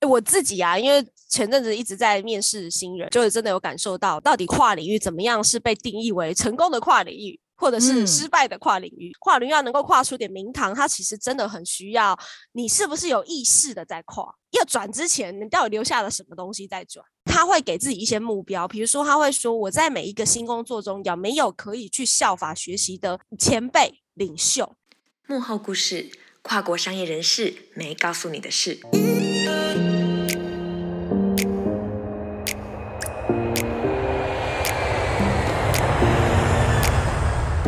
欸，我自己啊，因为前阵子一直在面试新人，就是真的有感受到，到底跨领域怎么样是被定义为成功的跨领域，或者是失败的跨领域。嗯、跨领域要能够跨出点名堂，它其实真的很需要你是不是有意识的在跨。要转之前，你到底留下了什么东西在转？他会给自己一些目标，比如说他会说，我在每一个新工作中有没有可以去效法学习的前辈领袖。幕后故事，跨国商业人士没告诉你的事。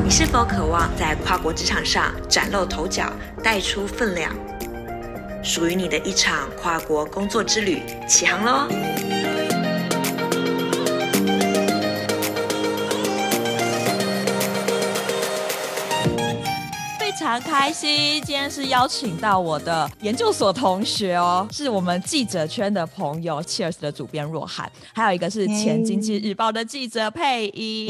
你是否渴望在跨国职场上崭露头角，带出分量？属于你的一场跨国工作之旅，起航喽！常开心，今天是邀请到我的研究所同学哦，是我们记者圈的朋友，Cheers 的主编若涵，还有一个是前经济日报的记者佩仪，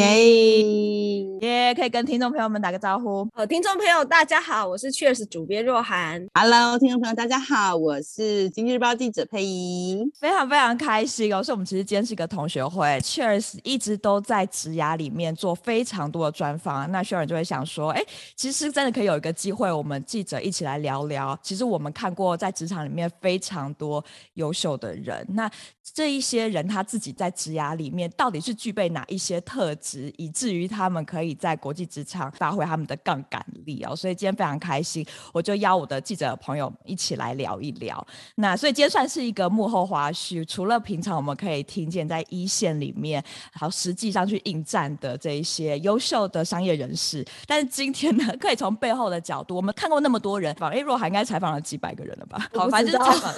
耶，可以跟听众朋友们打个招呼。呃，听众朋友大家好，我是 Cheers 主编若涵。Hello，听众朋友大家好，我是经济日报记者佩仪。非常非常开心哦，所以我们其实今天是一个同学会，Cheers 一直都在职涯里面做非常多的专访，那学人就会想说，哎，其实真的可以有。有个机会，我们记者一起来聊聊。其实我们看过在职场里面非常多优秀的人，那这一些人他自己在职涯里面到底是具备哪一些特质，以至于他们可以在国际职场发挥他们的杠杆力哦。所以今天非常开心，我就邀我的记者朋友一起来聊一聊。那所以今天算是一个幕后花絮，除了平常我们可以听见在一线里面，然后实际上去应战的这一些优秀的商业人士，但是今天呢，可以从背后的角度，我们看过那么多人，访，哎，若涵应该采访了几百个人了吧？好，反正就是采访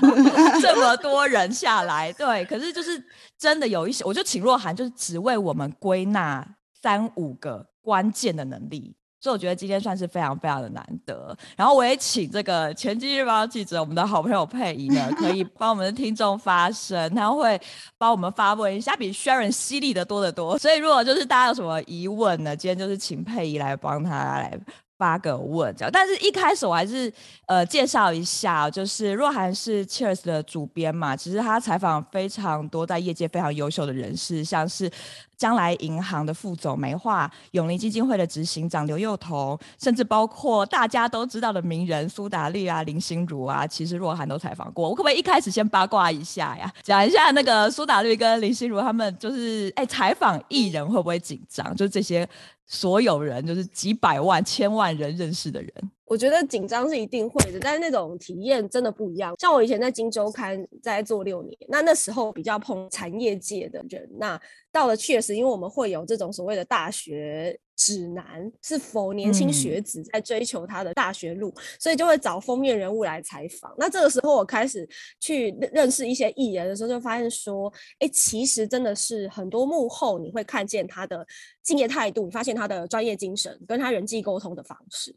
这么多人下来，对。可是就是真的有一些，我就请若涵，就是只为我们归纳三五个关键的能力。所以我觉得今天算是非常非常的难得。然后我也请这个前经日报记者，我们的好朋友佩仪呢，可以帮我们的听众发声，他会帮我们发问一下，比 Sharon 犀利的多得多。所以如果就是大家有什么疑问呢，今天就是请佩仪来帮他来。八个问，这样，但是一开始我还是呃介绍一下，就是若涵是 Cheers 的主编嘛，其实他采访非常多在业界非常优秀的人士，像是将来银行的副总梅化、永龄基金会的执行长刘幼彤，甚至包括大家都知道的名人苏打绿啊、林心如啊，其实若涵都采访过。我可不可以一开始先八卦一下呀？讲一下那个苏打绿跟林心如他们，就是哎采访艺人会不会紧张？就是这些。所有人就是几百万、千万人认识的人，我觉得紧张是一定会的，但是那种体验真的不一样。像我以前在《金周刊》在做六年，那那时候比较碰产业界的人，那到了确实，因为我们会有这种所谓的大学。指南是否年轻学子在追求他的大学路，嗯，所以就会找封面人物来采访。那这个时候我开始去认识一些艺人的时候，就发现说，哎，其实真的是很多幕后你会看见他的敬业态度，你发现他的专业精神跟他人际沟通的方式。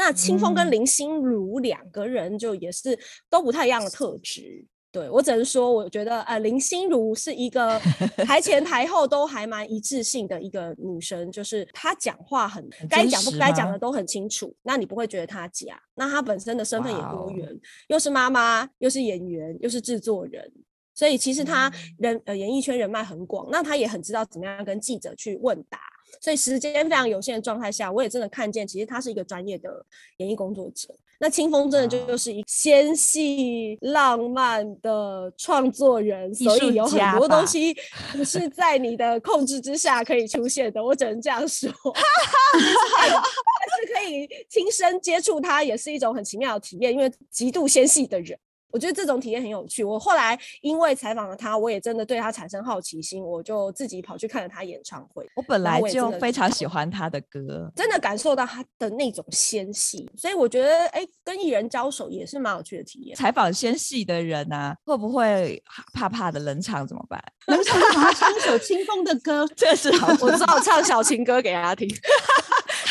那清风跟林心如两个人就也是都不太一样的特质。对，我只能说，我觉得呃，林心如是一个 台前台后都还蛮一致性的一个女生，就是她讲话很该讲不该讲的都很清楚，那你不会觉得她假。那她本身的身份也多元，又是妈妈，又是演员，又是制作人，所以其实她人、嗯、呃演艺圈人脉很广，那她也很知道怎么样跟记者去问答。所以时间非常有限的状态下，我也真的看见，其实他是一个专业的演艺工作者。那清风真的就就是一个纤细浪漫的创作人，所以有很多东西不是在你的控制之下可以出现的。我只能这样说，但是可以亲身接触他，也是一种很奇妙的体验，因为极度纤细的人。我觉得这种体验很有趣。我后来因为采访了他，我也真的对他产生好奇心，我就自己跑去看了他演唱会。我本来就非常喜欢他的歌，真的感受到他的那种纤细，所以我觉得，哎，跟艺人交手也是蛮有趣的体验。采访纤细的人啊，会不会怕怕的冷场怎么办？冷场就把他唱一首清风的歌，这是好，我知道唱小情歌给他听。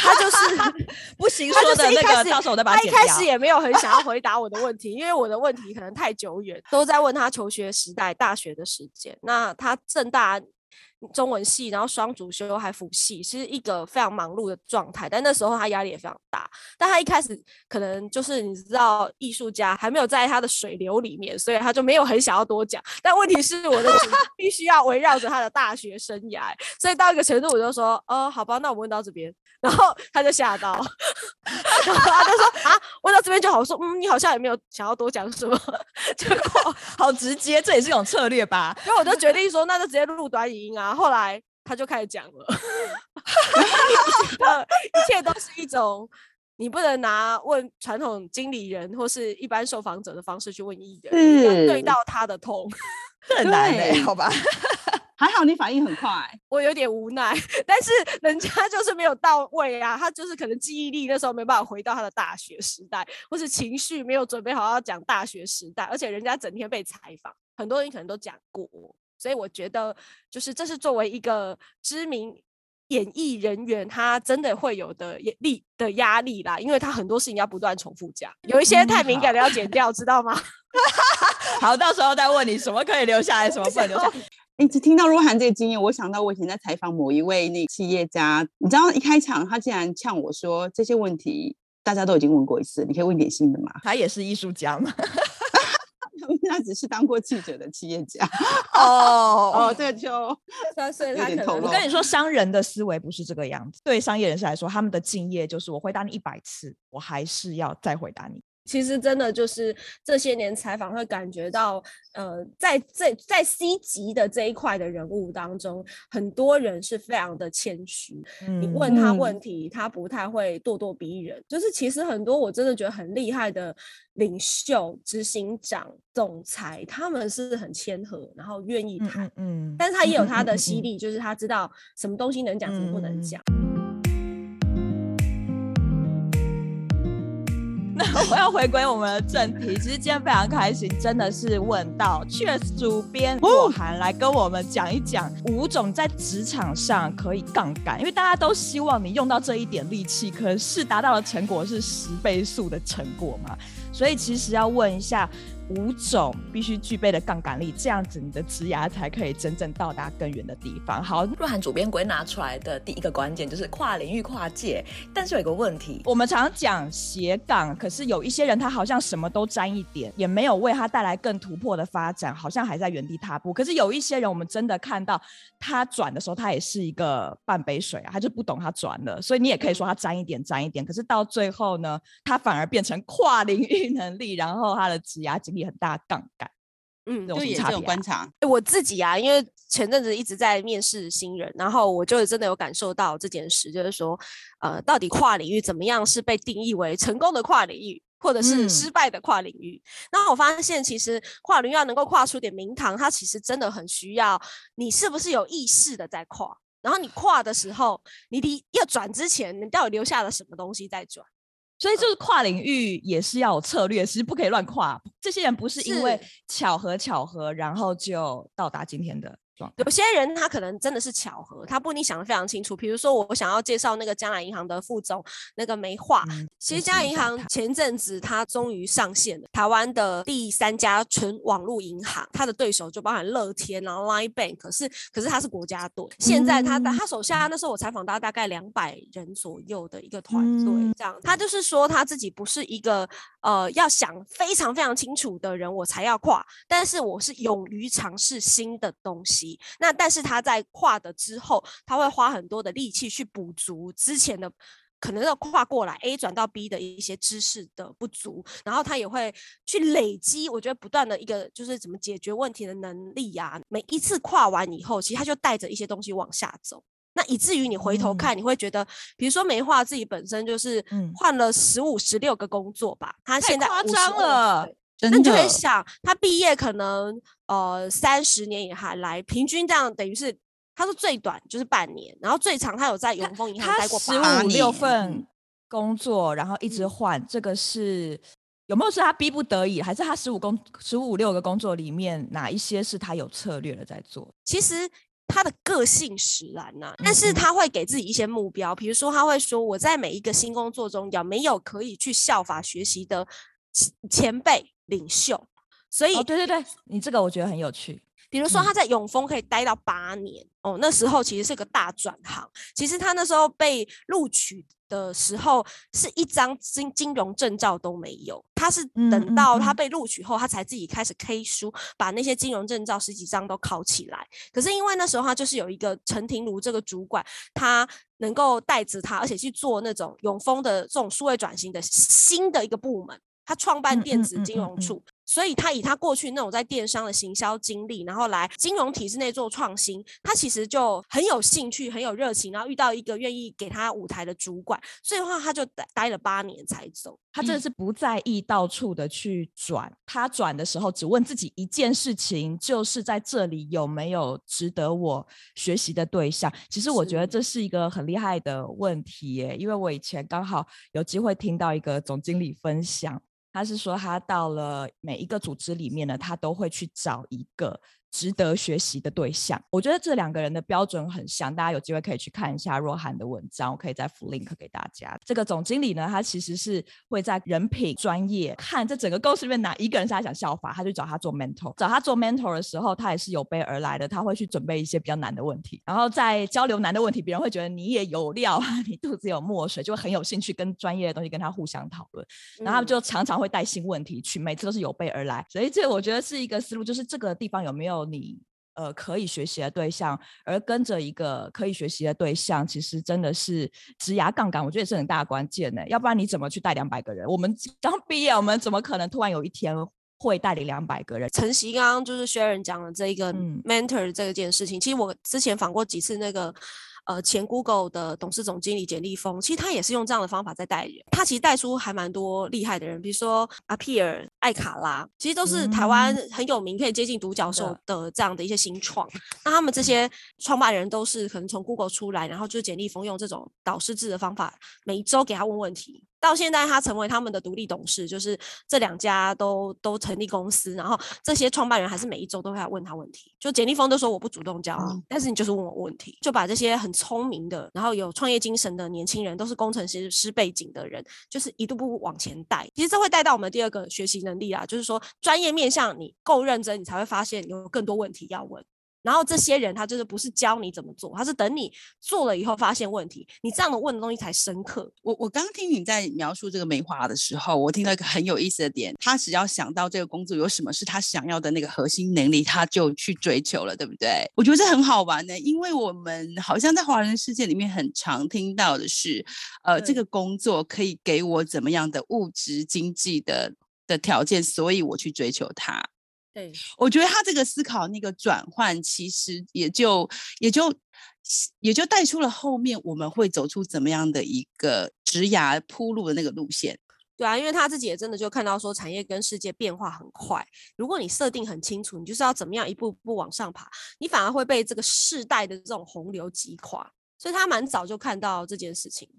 他就是 不行说的那个，到时候我再把他。他一开始也没有很想要回答我的问题，因为我的问题可能太久远，都在问他求学时代、大学的时间。那他正大中文系，然后双主修还辅系，是一个非常忙碌的状态。但那时候他压力也非常大。但他一开始可能就是你知道，艺术家还没有在他的水流里面，所以他就没有很想要多讲。但问题是，我的必须要围绕着他的大学生涯，所以到一个程度，我就说，哦，好吧，那我问到这边。然后 他就吓到，然后他就说啊，问到这边就好。说嗯，你好像也没有想要多讲什么，结果好直接，这也是一种策略吧。所以我就决定说，那就直接录短语音啊。后来他就开始讲了，一切都是一种你不能拿问传统经理人或是一般受访者的方式去问艺人，你要对到他的痛，这很难的，好吧？还好你反应很快，我有点无奈，但是人家就是没有到位啊，他就是可能记忆力那时候没办法回到他的大学时代，或是情绪没有准备好要讲大学时代，而且人家整天被采访，很多人可能都讲过，所以我觉得就是这是作为一个知名演艺人员，他真的会有的力的压力啦，因为他很多事情要不断重复讲，有一些太敏感的要剪掉，嗯、知道吗？好，到时候再问你什么可以留下来，什么不能留下来。一直听到若涵这个经验，我想到我以前在采访某一位那企业家，你知道一开场他竟然呛我说，这些问题大家都已经问过一次，你可以问点新的吗？他也是艺术家吗？他只是当过记者的企业家。哦哦，这就 三岁，他可能我跟你说，商人的思维不是这个样子。对商业人士来说，他们的敬业就是我回答你一百次，我还是要再回答你。其实真的就是这些年采访会感觉到，呃，在这在 C 级的这一块的人物当中，很多人是非常的谦虚。嗯、你问他问题，嗯、他不太会咄咄逼人。就是其实很多我真的觉得很厉害的领袖、执行长、总裁，他们是很谦和，然后愿意谈。嗯，嗯但是他也有他的犀利，就是他知道什么东西能讲，什么不能讲。我要回归我们的正题，其实今天非常开心，真的是问到确实主编莫涵来跟我们讲一讲五种在职场上可以杠杆，因为大家都希望你用到这一点力气，可是达到的成果是十倍速的成果嘛，所以其实要问一下。五种必须具备的杠杆力，这样子你的职涯才可以真正到达更远的地方。好，若涵主编归纳出来的第一个关键就是跨领域跨界，但是有一个问题，我们常讲斜杠，可是有一些人他好像什么都沾一点，也没有为他带来更突破的发展，好像还在原地踏步。可是有一些人，我们真的看到他转的时候，他也是一个半杯水啊，他就不懂他转了，所以你也可以说他沾一点沾一点，可是到最后呢，他反而变成跨领域能力，然后他的职涯经历。很大杠杆，嗯，就也是有观察。我自己啊，因为前阵子一直在面试新人，然后我就真的有感受到这件事，就是说，呃，到底跨领域怎么样是被定义为成功的跨领域，或者是失败的跨领域？那、嗯、我发现，其实跨领域要能够跨出点名堂，它其实真的很需要你是不是有意识的在跨，然后你跨的时候，你离要转之前，你到底留下了什么东西在转？所以就是跨领域也是要有策略，其实不可以乱跨。这些人不是因为巧合巧合，然后就到达今天的。有些人他可能真的是巧合，他不一定想得非常清楚。比如说，我想要介绍那个江南银行的副总那个梅化，嗯、其实将来银行前阵子他终于上线了，台湾的第三家纯网络银行，他的对手就包含乐天，然后 Line Bank，可是可是他是国家队。现在他的他手下那时候我采访到大概两百人左右的一个团队，这样他就是说他自己不是一个呃要想非常非常清楚的人我才要跨，但是我是勇于尝试新的东西。那但是他在跨的之后，他会花很多的力气去补足之前的可能要跨过来 A 转到 B 的一些知识的不足，然后他也会去累积，我觉得不断的一个就是怎么解决问题的能力呀、啊。每一次跨完以后，其实他就带着一些东西往下走，那以至于你回头看，你会觉得，嗯、比如说梅化自己本身就是换了十五、十六个工作吧，他现在夸张了。那你就会想，他毕业可能呃三十年以来来，平均这样等于是他说最短就是半年，然后最长他有在永丰银行待过十五六份工作，然后一直换，嗯、这个是有没有是他逼不得已，还是他十五工十五六个工作里面哪一些是他有策略的在做？其实他的个性使然呐、啊，但是他会给自己一些目标，比如说他会说，我在每一个新工作中有没有可以去效法学习的前辈。领袖，所以、哦、对对对，你这个我觉得很有趣。比如说他在永丰可以待到八年、嗯、哦，那时候其实是个大转行。其实他那时候被录取的时候是一张金金融证照都没有，他是等到他被录取后，他才自己开始 K 书，把那些金融证照十几张都考起来。可是因为那时候他就是有一个陈庭如这个主管，他能够带着他，而且去做那种永丰的这种数位转型的新的一个部门。他创办电子金融处，所以他以他过去那种在电商的行销经历，然后来金融体制内做创新，他其实就很有兴趣，很有热情，然后遇到一个愿意给他舞台的主管，所以的话他就待待了八年才走。他真的是不在意到处的去转，他转的时候只问自己一件事情，就是在这里有没有值得我学习的对象。其实我觉得这是一个很厉害的问题耶，因为我以前刚好有机会听到一个总经理分享。他是说，他到了每一个组织里面呢，他都会去找一个。值得学习的对象，我觉得这两个人的标准很像，大家有机会可以去看一下若涵的文章，我可以再附 link 给大家。这个总经理呢，他其实是会在人品专业看这整个公司里面哪一个人是他想效法，他就找他做 mentor。找他做 mentor 的时候，他也是有备而来的，他会去准备一些比较难的问题，然后在交流难的问题，别人会觉得你也有料，你肚子有墨水，就会很有兴趣跟专业的东西跟他互相讨论。然后他们就常常会带新问题去，每次都是有备而来。所以这我觉得是一个思路，就是这个地方有没有。你呃可以学习的对象，而跟着一个可以学习的对象，其实真的是职涯杠杆，我觉得也是很大的关键呢。要不然你怎么去带两百个人？我们刚毕业，我们怎么可能突然有一天会带领两百个人？晨曦刚刚就是 Sharon 讲的这一个 mentor 这件事情，嗯、其实我之前访过几次那个。呃，前 Google 的董事总经理简立峰，其实他也是用这样的方法在带人，他其实带出还蛮多厉害的人，比如说阿皮尔、艾卡拉，其实都是台湾很有名，可以接近独角兽的这样的一些新创。嗯、那他们这些创办人都是可能从 Google 出来，然后就是简历峰用这种导师制的方法，每一周给他问问题。到现在，他成为他们的独立董事，就是这两家都都成立公司，然后这些创办人还是每一周都会来问他问题。就简立峰都说我不主动教你，嗯、但是你就是问我问题，就把这些很聪明的，然后有创业精神的年轻人，都是工程师师背景的人，就是一步步往前带。其实这会带到我们第二个学习能力啊，就是说专业面向你够认真，你才会发现有更多问题要问。然后这些人他就是不是教你怎么做，他是等你做了以后发现问题，你这样的问的东西才深刻。我我刚刚听你在描述这个梅花的时候，我听到一个很有意思的点，他只要想到这个工作有什么是他想要的那个核心能力，他就去追求了，对不对？我觉得这很好玩呢，因为我们好像在华人世界里面很常听到的是，呃，这个工作可以给我怎么样的物质经济的的条件，所以我去追求他。对，我觉得他这个思考那个转换，其实也就也就也就带出了后面我们会走出怎么样的一个职涯铺路的那个路线。对啊，因为他自己也真的就看到说，产业跟世界变化很快，如果你设定很清楚，你就是要怎么样一步步往上爬，你反而会被这个世代的这种洪流击垮。所以他蛮早就看到这件事情。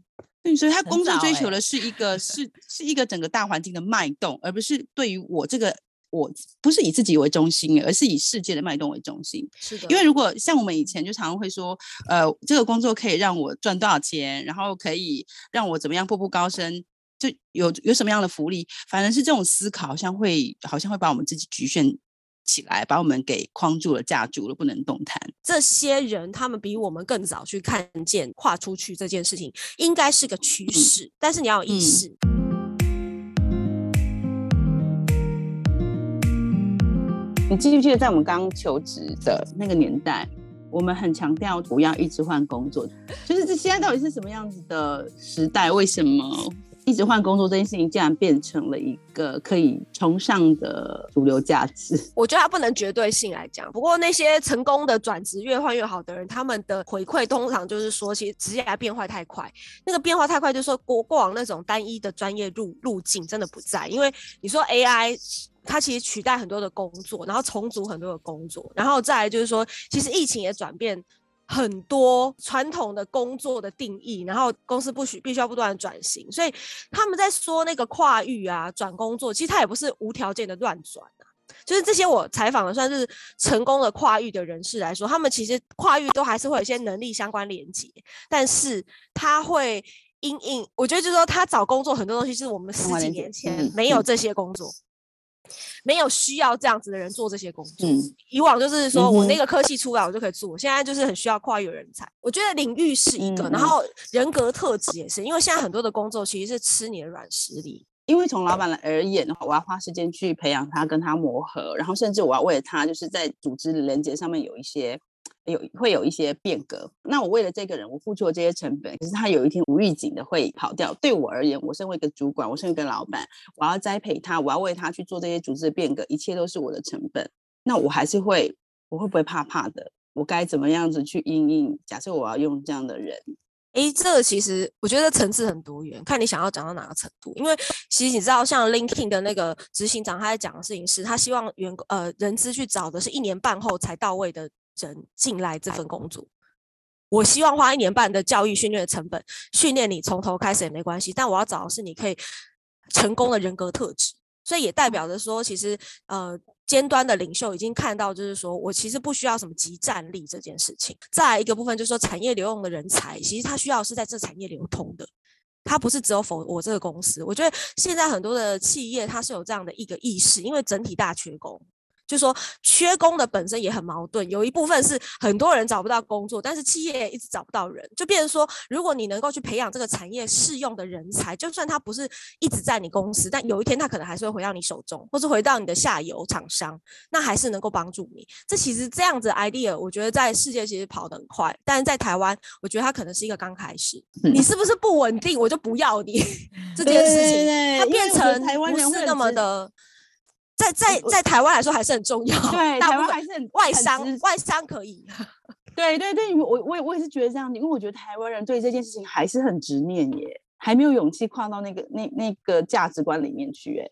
对，所以他工作追求的是一个、欸、是是一个整个大环境的脉动，而不是对于我这个。我不是以自己为中心，而是以世界的脉动为中心。是的，因为如果像我们以前就常常会说，呃，这个工作可以让我赚多少钱，然后可以让我怎么样步步高升，就有有什么样的福利，反正是这种思考，好像会好像会把我们自己局限起来，把我们给框住了、架住了，不能动弹。这些人他们比我们更早去看见跨出去这件事情，应该是个趋势，嗯、但是你要有意识。嗯你记不记得，在我们刚求职的那个年代，我们很强调不要一直换工作。就是这现在到底是什么样子的时代？为什么一直换工作这件事情竟然变成了一个可以崇尚的主流价值？我觉得它不能绝对性来讲。不过那些成功的转职越换越好的人，他们的回馈通常就是说，其实职业变化太快。那个变化太快，就是说过过往那种单一的专业路路径真的不在。因为你说 AI。它其实取代很多的工作，然后重组很多的工作，然后再来就是说，其实疫情也转变很多传统的工作的定义，然后公司不许必须要不断的转型，所以他们在说那个跨域啊转工作，其实他也不是无条件的乱转啊。就是这些我采访的算是成功的跨域的人士来说，他们其实跨域都还是会有一些能力相关连接，但是他会因应，我觉得就是说他找工作很多东西是我们十几年前没有这些工作。没有需要这样子的人做这些工作。嗯，以往就是说我那个科系出来我就可以做，现在就是很需要跨越人才。我觉得领域是一个，然后人格特质也是，因为现在很多的工作其实是吃你的软实力。因为从老板而言的话，我要花时间去培养他，跟他磨合，然后甚至我要为了他，就是在组织的连接上面有一些有会有一些变革。那我为了这个人，我付出了这些成本，可是他有一天无预警的会跑掉。对我而言，我身为一个主管，我身为一个老板，我要栽培他，我要为他去做这些组织的变革，一切都是我的成本。那我还是会，我会不会怕怕的？我该怎么样子去应应？假设我要用这样的人。诶，这个其实我觉得层次很多元，看你想要讲到哪个程度。因为其实你知道，像 Linkin 的那个执行长，他在讲的事情是，他希望员工呃人资去找的是一年半后才到位的人进来这份工作。我希望花一年半的教育训练的成本，训练你从头开始也没关系，但我要找的是你可以成功的人格特质。所以也代表着说，其实呃。尖端的领袖已经看到，就是说我其实不需要什么集战力这件事情。再来一个部分，就是说产业流动的人才，其实他需要是在这产业流通的，他不是只有否我这个公司。我觉得现在很多的企业，它是有这样的一个意识，因为整体大缺工。就说缺工的本身也很矛盾，有一部分是很多人找不到工作，但是企业也一直找不到人，就变成说，如果你能够去培养这个产业适用的人才，就算他不是一直在你公司，但有一天他可能还是会回到你手中，或是回到你的下游厂商，那还是能够帮助你。这其实这样子 idea，我觉得在世界其实跑得很快，但是在台湾，我觉得它可能是一个刚开始。你是不是不稳定，我就不要你 这件事情，它变成不是那么的。在在在台湾来说还是很重要，对，台湾还是很外商，外商可以。对 对对，我我也我也是觉得这样，因为我觉得台湾人对这件事情还是很执念耶，还没有勇气跨到那个那那个价值观里面去耶。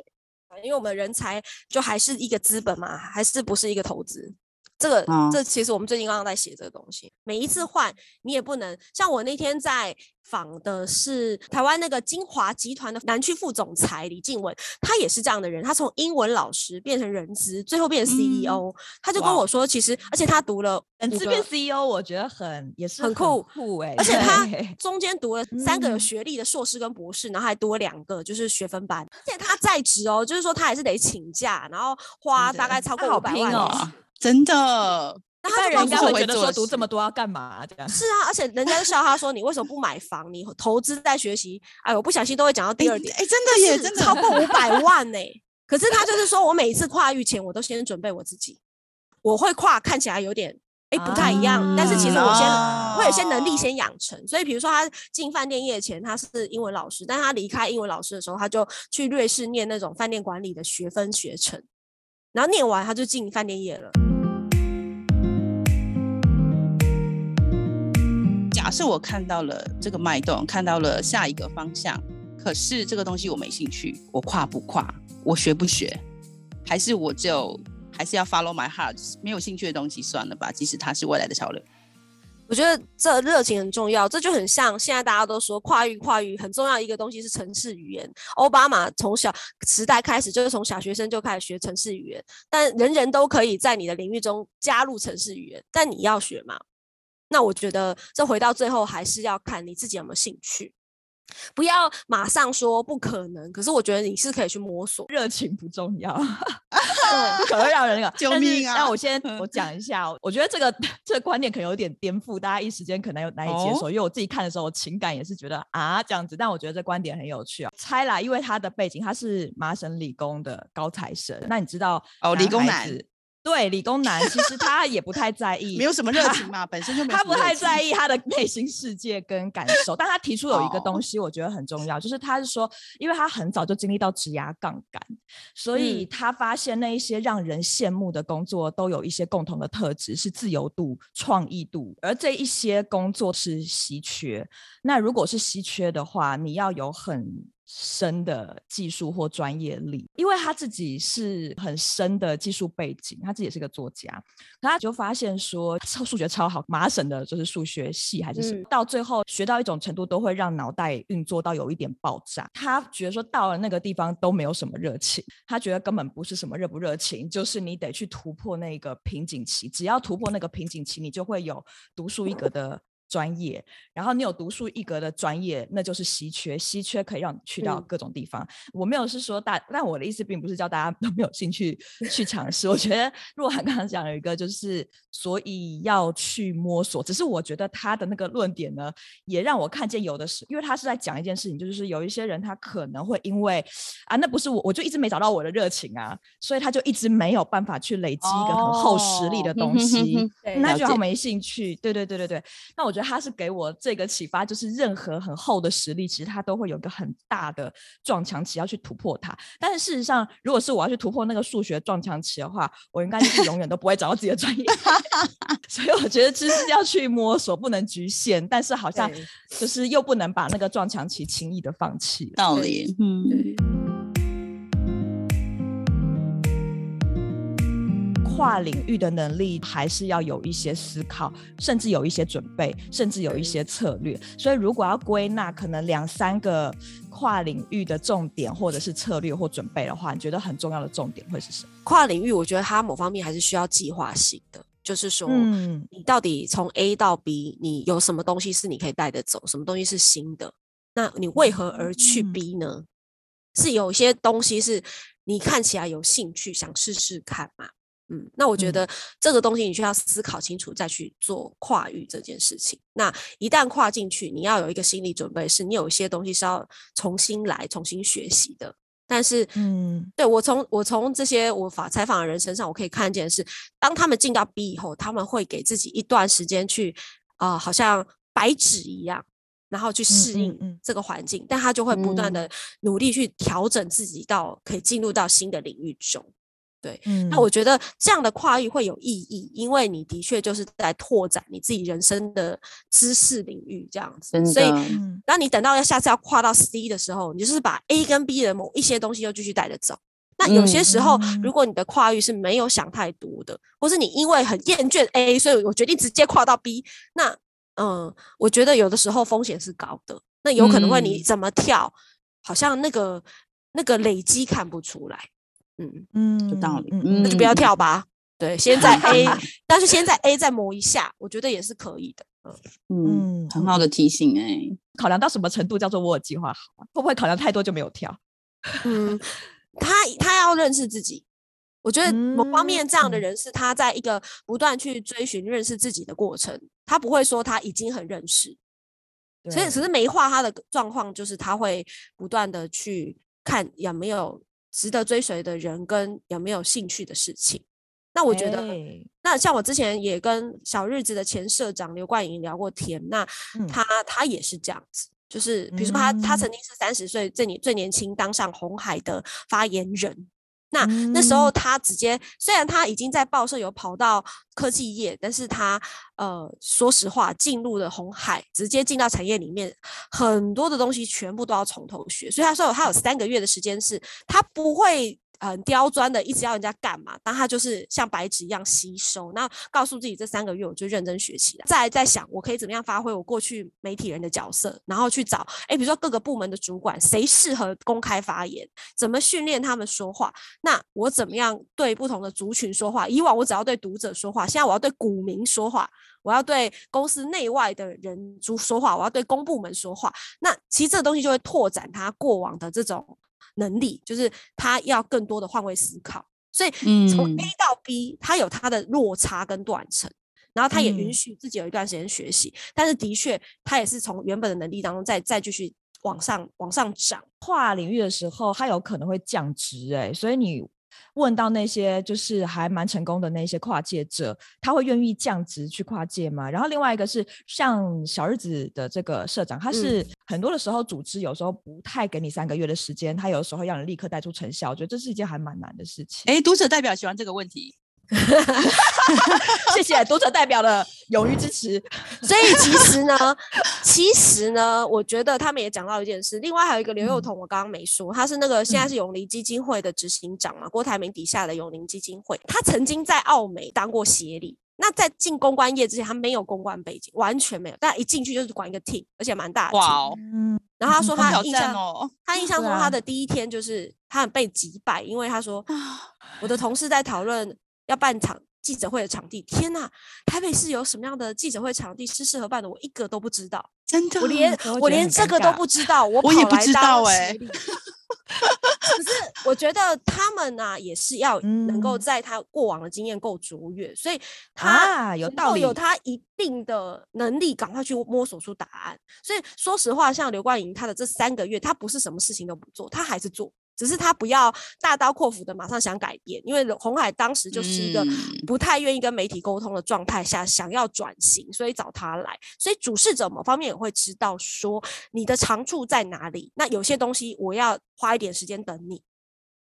因为我们人才就还是一个资本嘛，还是不是一个投资。这个、哦、这其实我们最近刚刚在写这个东西，每一次换你也不能像我那天在访的是台湾那个精华集团的南区副总裁李静文，他也是这样的人，他从英文老师变成人资，最后变成 CEO，、嗯、他就跟我说，其实而且他读了人资变 CEO，我觉得很也是很酷酷哎，而且他中间读了三个有学历的硕士跟博士，然后还多两个就是学分班，而且他在职哦，就是说他还是得请假，然后花大概超过五百万。真的，那他人家会觉得说读这么多要干嘛、啊？这样是啊，而且人家就笑他说：“你为什么不买房？你投资在学习？”哎，我不小心都会讲到第二点。哎、欸欸，真的耶，真的超过五百万呢。可是他就是说我每一次跨域前，我都先准备我自己。我会跨，看起来有点哎、欸、不太一样、啊，但是其实我先会有些能力先养成。所以比如说他进饭店业前，他是英文老师，但他离开英文老师的时候，他就去瑞士念那种饭店管理的学分学程。然后念完，他就进饭店业了。是我看到了这个脉动，看到了下一个方向，可是这个东西我没兴趣，我跨不跨？我学不学？还是我就还是要 follow my heart？没有兴趣的东西算了吧，即使它是未来的潮流。我觉得这热情很重要，这就很像现在大家都说跨域跨域很重要一个东西是城市语言。奥巴马从小时代开始就是从小学生就开始学城市语言，但人人都可以在你的领域中加入城市语言，但你要学吗？那我觉得这回到最后还是要看你自己有没有兴趣。不要马上说不可能，可是我觉得你是可以去摸索。热情不重要，对，可能让人 那个救命啊！那我先我讲一下，我觉得这个这个观点可能有点颠覆，大家一时间可能有难以接受。哦、因为我自己看的时候，我情感也是觉得啊这样子，但我觉得这观点很有趣啊。猜啦，因为他的背景他是麻省理工的高材生，那你知道哦，理工男。对，理工男其实他也不太在意，没有什么热情嘛，本身就没有。他不太在意他的内心世界跟感受，但他提出有一个东西，我觉得很重要，哦、就是他是说，因为他很早就经历到职涯杠杆，所以他发现那一些让人羡慕的工作都有一些共同的特质，是自由度、创意度，而这一些工作是稀缺。那如果是稀缺的话，你要有很。深的技术或专业力，因为他自己是很深的技术背景，他自己也是个作家，他就发现说，超数学超好，麻省的就是数学系还是什么，嗯，到最后学到一种程度，都会让脑袋运作到有一点爆炸。他觉得说到了那个地方都没有什么热情，他觉得根本不是什么热不热情，就是你得去突破那个瓶颈期，只要突破那个瓶颈期，你就会有独树一格的专业，然后你有独树一格的专业，那就是稀缺，稀缺可以让你去到各种地方。嗯、我没有是说大，但我的意思并不是叫大家都没有兴趣去尝试。我觉得若涵刚刚讲了一个，就是所以要去摸索。只是我觉得他的那个论点呢，也让我看见有的是，因为他是在讲一件事情，就是有一些人他可能会因为啊，那不是我，我就一直没找到我的热情啊，所以他就一直没有办法去累积一个很厚实力的东西，哦、那就没兴趣。对对对对对，那我觉得。他是给我这个启发，就是任何很厚的实力，其实他都会有一个很大的撞墙期要去突破它。但是事实上，如果是我要去突破那个数学撞墙期的话，我应该就是永远都不会找到自己的专业。所以我觉得知识要去摸索，不能局限，但是好像就是又不能把那个撞墙期轻易的放弃。道理，嗯。跨领域的能力还是要有一些思考，甚至有一些准备，甚至有一些策略。所以，如果要归纳，可能两三个跨领域的重点，或者是策略或准备的话，你觉得很重要的重点会是什么？跨领域，我觉得它某方面还是需要计划性的，就是说，嗯，你到底从 A 到 B，你有什么东西是你可以带得走，什么东西是新的？那你为何而去 B 呢？嗯、是有些东西是你看起来有兴趣，想试试看嘛？嗯，那我觉得这个东西你需要思考清楚，再去做跨域这件事情。那一旦跨进去，你要有一个心理准备，是你有一些东西是要重新来、重新学习的。但是，嗯，对，我从我从这些我访采访的人身上，我可以看见的是，当他们进到 B 以后，他们会给自己一段时间去啊、呃，好像白纸一样，然后去适应这个环境，嗯嗯嗯，但他就会不断的努力去调整自己，到可以进入到新的领域中。对，嗯，那我觉得这样的跨域会有意义，因为你的确就是在拓展你自己人生的知识领域，这样子。所以，当你等到要下次要跨到 C 的时候，你就是把 A 跟 B 的某一些东西又继续带着走。那有些时候，如果你的跨域是没有想太多的，或是你因为很厌倦 A，所以我决定直接跨到 B，那嗯，我觉得有的时候风险是高的，那有可能会你怎么跳，好像那个那个累积看不出来。嗯嗯，有道理，嗯，那就不要跳吧。对，先在 A，但是先在 A 再磨一下，我觉得也是可以的。嗯 嗯，很好的提醒哎、欸。考量到什么程度叫做我有计划好？会不会考量太多就没有跳？嗯，他他要认识自己。我觉得某方面这样的人是他在一个不断去追寻认识自己的过程，他不会说他已经很认识。所以只是没画，他的状况就是他会不断的去看有没有。值得追随的人跟有没有兴趣的事情，那我觉得，欸、那像我之前也跟小日子的前社长刘冠莹聊过天，那他、嗯、他也是这样子，就是比如说他、嗯、他曾经是三十岁最年最年轻当上红海的发言人。那那时候他直接，虽然他已经在报社有跑到科技业，但是他呃，说实话，进入了红海，直接进到产业里面，很多的东西全部都要从头学。所以他说他有三个月的时间是，他不会。很刁钻的，一直要人家干嘛？但他就是像白纸一样吸收，那告诉自己这三个月我就认真学习了。再来再想，我可以怎么样发挥我过去媒体人的角色，然后去找，哎，比如说各个部门的主管，谁适合公开发言？怎么训练他们说话？那我怎么样对不同的族群说话？以往我只要对读者说话，现在我要对股民说话，我要对公司内外的人族说话，我要对公部门说话。那其实这个东西就会拓展他过往的这种。能力就是他要更多的换位思考，所以从 A 到 B，他有他的落差跟断层，然后他也允许自己有一段时间学习，但是的确他也是从原本的能力当中再再继续往上往上涨。跨领域的时候，他有可能会降职哎，所以你。问到那些就是还蛮成功的那些跨界者，他会愿意降职去跨界吗？然后另外一个是像小日子的这个社长，他是很多的时候组织有时候不太给你三个月的时间，他有时候要你立刻带出成效，我觉得这是一件还蛮难的事情。哎，读者代表喜欢这个问题。谢谢读者代表的勇于支持。所以其实呢，其实呢，我觉得他们也讲到一件事。另外还有一个刘幼彤，我刚刚没说，他是那个现在是永林基金会的执行长嘛，郭台铭底下的永林基金会。他曾经在澳美当过协理。那在进公关业之前，他没有公关背景，完全没有。但一进去就是管一个 team，而且蛮大的。哇哦。嗯然后他说他印象，他印象中他的第一天就是他很被击败，因为他说我的同事在讨论。要办场记者会的场地。天呐，台北市有什么样的记者会场地是适合办的？我一个都不知道，真的，我连我连这个都不知道，我 我也不知道哎、欸。可是我觉得他们呢、啊，也是要能够在他过往的经验够卓越，所以他有道理，有他一定的能力，赶快去摸索出答案。所以说实话，像刘冠莹他的这三个月，他不是什么事情都不做，他还是做。只是他不要大刀阔斧的马上想改变，因为红海当时就是一个不太愿意跟媒体沟通的状态下，想要转型，所以找他来。所以主事者某方面也会知道说你的长处在哪里。那有些东西我要花一点时间等你，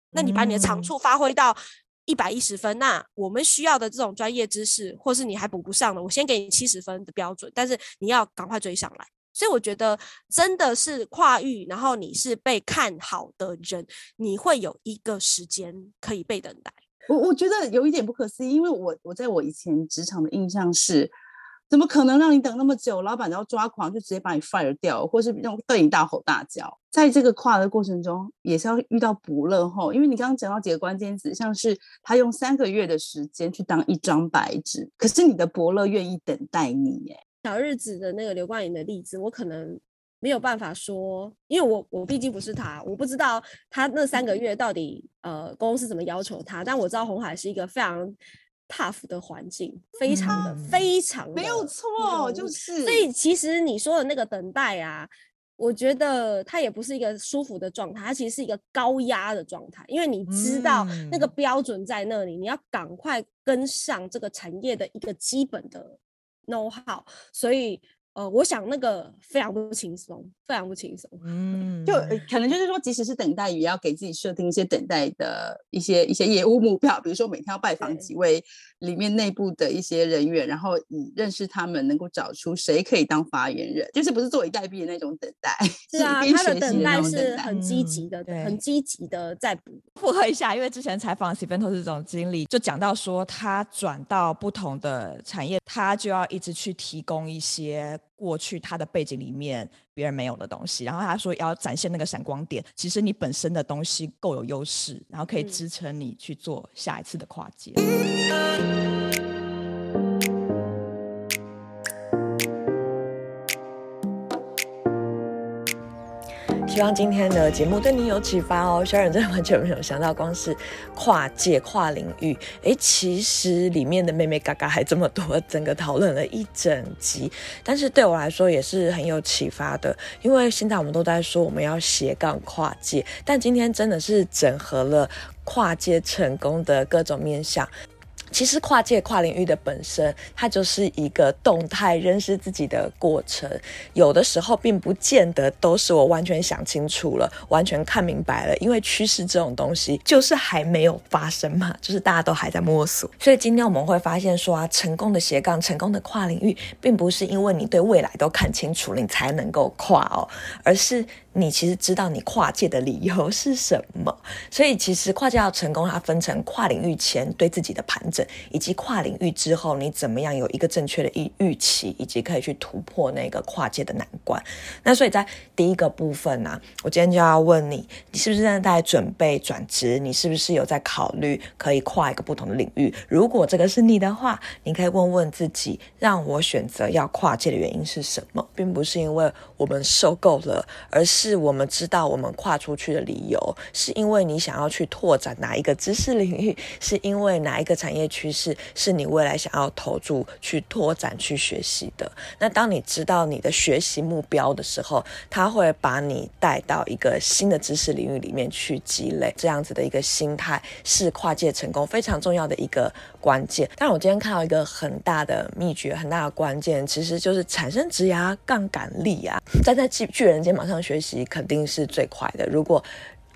那你把你的长处发挥到一百一十分，那我们需要的这种专业知识，或是你还补不上的，我先给你七十分的标准，但是你要赶快追上来。所以我觉得真的是跨域，然后你是被看好的人，你会有一个时间可以被等待。我我觉得有一点不可思议，因为我我在我以前职场的印象是，怎么可能让你等那么久？老板要抓狂就直接把你 fire 掉，或是用对你大吼大叫。在这个跨的过程中，也是要遇到伯乐吼，因为你刚刚讲到几个关键词，像是他用三个月的时间去当一张白纸，可是你的伯乐愿意等待你耶。小日子的那个刘冠颖的例子，我可能没有办法说，因为我我毕竟不是他，我不知道他那三个月到底呃公司怎么要求他，但我知道红海是一个非常 tough 的环境，非常的、嗯、非常的没有错，就是所以其实你说的那个等待啊，我觉得它也不是一个舒服的状态，它其实是一个高压的状态，因为你知道那个标准在那里，嗯、你要赶快跟上这个产业的一个基本的。Know how，所以呃，我想那个非常不轻松，非常不轻松。嗯，就可能就是说，即使是等待，也要给自己设定一些等待的一些一些业务目标，比如说每天要拜访几位里面内部的一些人员，然后以认识他们，能够找出谁可以当发言人，就是不是坐以待毙的那种等待。是啊，他的等待是很积极的，嗯、很积极的在补。附和一下，因为之前采访 Sivantos 总经理就讲到说，他转到不同的产业，他就要一直去提供一些。过去他的背景里面别人没有的东西，然后他说要展现那个闪光点，其实你本身的东西够有优势，然后可以支撑你去做下一次的跨界。嗯希望今天的节目对你有启发哦。小冉真的完全没有想到，光是跨界跨领域，诶，其实里面的妹妹嘎嘎还这么多，整个讨论了一整集。但是对我来说也是很有启发的，因为现在我们都在说我们要斜杠跨界，但今天真的是整合了跨界成功的各种面向。其实跨界跨领域的本身，它就是一个动态认识自己的过程。有的时候并不见得都是我完全想清楚了，完全看明白了。因为趋势这种东西就是还没有发生嘛，就是大家都还在摸索。所以今天我们会发现说啊，成功的斜杠，成功的跨领域，并不是因为你对未来都看清楚了，你才能够跨哦，而是。你其实知道你跨界的理由是什么，所以其实跨界要成功，它分成跨领域前对自己的盘整，以及跨领域之后你怎么样有一个正确的预预期，以及可以去突破那个跨界的难关。那所以在第一个部分呢、啊，我今天就要问你，你是不是正在准备转职？你是不是有在考虑可以跨一个不同的领域？如果这个是你的话，你可以问问自己，让我选择要跨界的原因是什么，并不是因为我们受够了，而。是我们知道我们跨出去的理由，是因为你想要去拓展哪一个知识领域，是因为哪一个产业趋势是你未来想要投注去拓展去学习的。那当你知道你的学习目标的时候，他会把你带到一个新的知识领域里面去积累。这样子的一个心态是跨界成功非常重要的一个关键。但我今天看到一个很大的秘诀，很大的关键，其实就是产生职涯杠杆力啊，站在巨巨人肩膀上学习。肯定是最快的。如果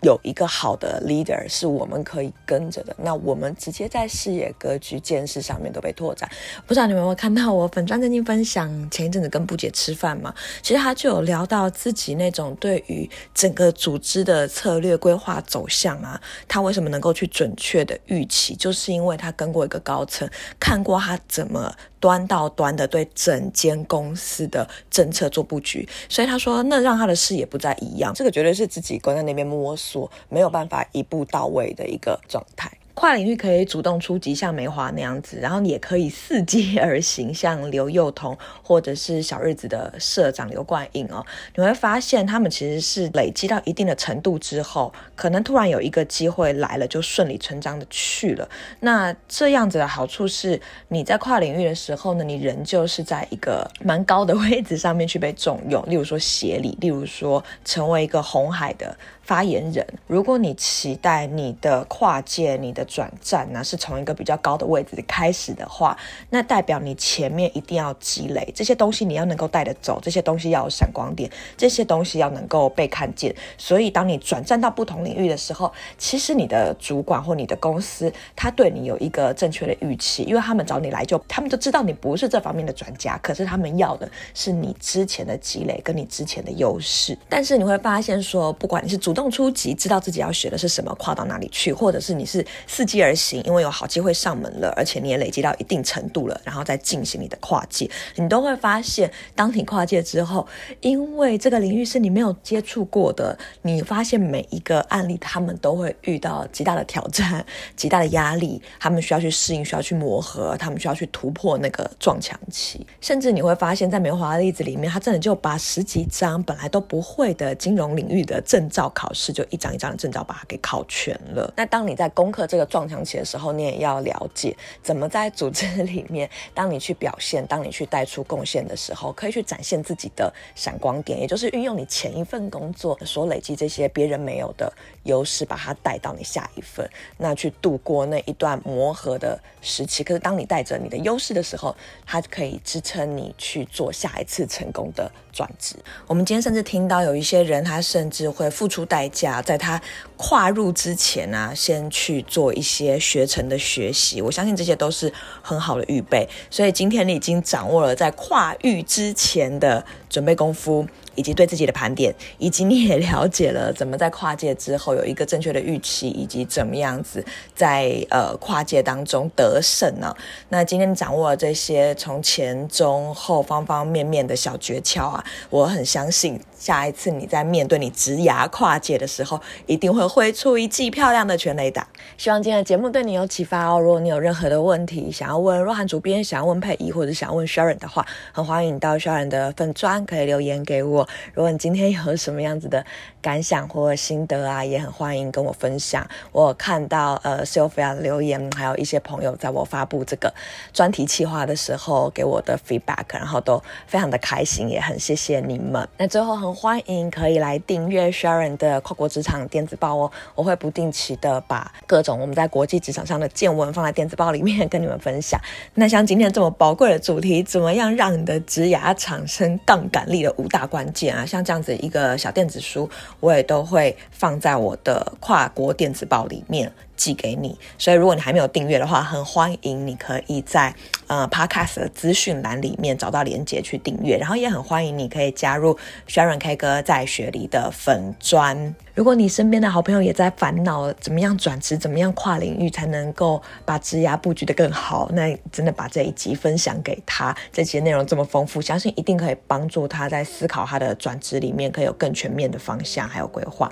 有一个好的 leader 是我们可以跟着的，那我们直接在视野、格局、见识上面都被拓展。不知道你们有没有看到我粉专最近分享，前一阵子跟布姐吃饭嘛，其实他就有聊到自己那种对于整个组织的策略规划走向啊，他为什么能够去准确的预期，就是因为他跟过一个高层，看过他怎么。端到端的对整间公司的政策做布局，所以他说那让他的视野不再一样，这个绝对是自己关在那边摸索，没有办法一步到位的一个状态。跨领域可以主动出击，像梅花那样子，然后也可以伺机而行，像刘幼彤或者是小日子的社长刘冠颖哦，你会发现他们其实是累积到一定的程度之后，可能突然有一个机会来了，就顺理成章的去了。那这样子的好处是，你在跨领域的时候呢，你仍旧是在一个蛮高的位置上面去被重用，例如说协理，例如说成为一个红海的。发言人，如果你期待你的跨界、你的转战呢，是从一个比较高的位置开始的话，那代表你前面一定要积累这些东西，你要能够带得走，这些东西要有闪光点，这些东西要能够被看见。所以，当你转战到不同领域的时候，其实你的主管或你的公司，他对你有一个正确的预期，因为他们找你来就，他们就知道你不是这方面的专家，可是他们要的是你之前的积累跟你之前的优势。但是你会发现说，不管你是主主动出击，知道自己要学的是什么，跨到哪里去，或者是你是伺机而行，因为有好机会上门了，而且你也累积到一定程度了，然后再进行你的跨界，你都会发现，当你跨界之后，因为这个领域是你没有接触过的，你发现每一个案例，他们都会遇到极大的挑战、极大的压力，他们需要去适应，需要去磨合，他们需要去突破那个撞墙期，甚至你会发现在梅华的例子里面，他真的就把十几张本来都不会的金融领域的证照考。考试就一张一张的证照把它给考全了。那当你在攻克这个撞墙期的时候，你也要了解怎么在组织里面，当你去表现，当你去带出贡献的时候，可以去展现自己的闪光点，也就是运用你前一份工作所累积这些别人没有的优势，把它带到你下一份，那去度过那一段磨合的时期。可是当你带着你的优势的时候，它可以支撑你去做下一次成功的转职。我们今天甚至听到有一些人，他甚至会付出。代价，在他跨入之前呢、先去做一些学程的学习，我相信这些都是很好的预备。所以今天你已经掌握了在跨域之前的准备功夫。以及对自己的盘点，以及你也了解了怎么在跨界之后有一个正确的预期，以及怎么样子在呃跨界当中得胜呢、那今天掌握了这些从前中后方方面面的小诀窍啊，我很相信下一次你在面对你职涯跨界的时候，一定会挥出一记漂亮的全雷打。希望今天的节目对你有启发哦。如果你有任何的问题想要问若涵主编，想要问佩仪，或者想要问 Sharon 的话，很欢迎你到 Sharon 的粉砖可以留言给我。如果你今天有什么样子的感想或心得啊，也很欢迎跟我分享。我看到呃 Sophia 留言，还有一些朋友在我发布这个专题企划的时候给我的 feedback，然后都非常的开心，也很谢谢你们。那最后很欢迎可以来订阅 Sharon 的跨国职场电子报哦，我会不定期的把各种我们在国际职场上的见闻放在电子报里面跟你们分享。那像今天这么宝贵的主题，怎么样让你的职涯产生杠杆力的五大关键？啊，像这样子一个小电子书，我也都会放在我的跨国电子报里面。寄给你，所以如果你还没有订阅的话，很欢迎你可以在呃 Podcast 的资讯栏里面找到连接去订阅，然后也很欢迎你可以加入 Sharon K 哥在雪梨的粉砖。如果你身边的好朋友也在烦恼怎么样转职，怎么样跨领域才能够把职涯布局得更好，那真的把这一集分享给他，这集内容这么丰富，相信一定可以帮助他在思考他的转职里面可以有更全面的方向还有规划。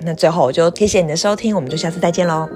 那最后我就谢谢你的收听我们就下次再见喽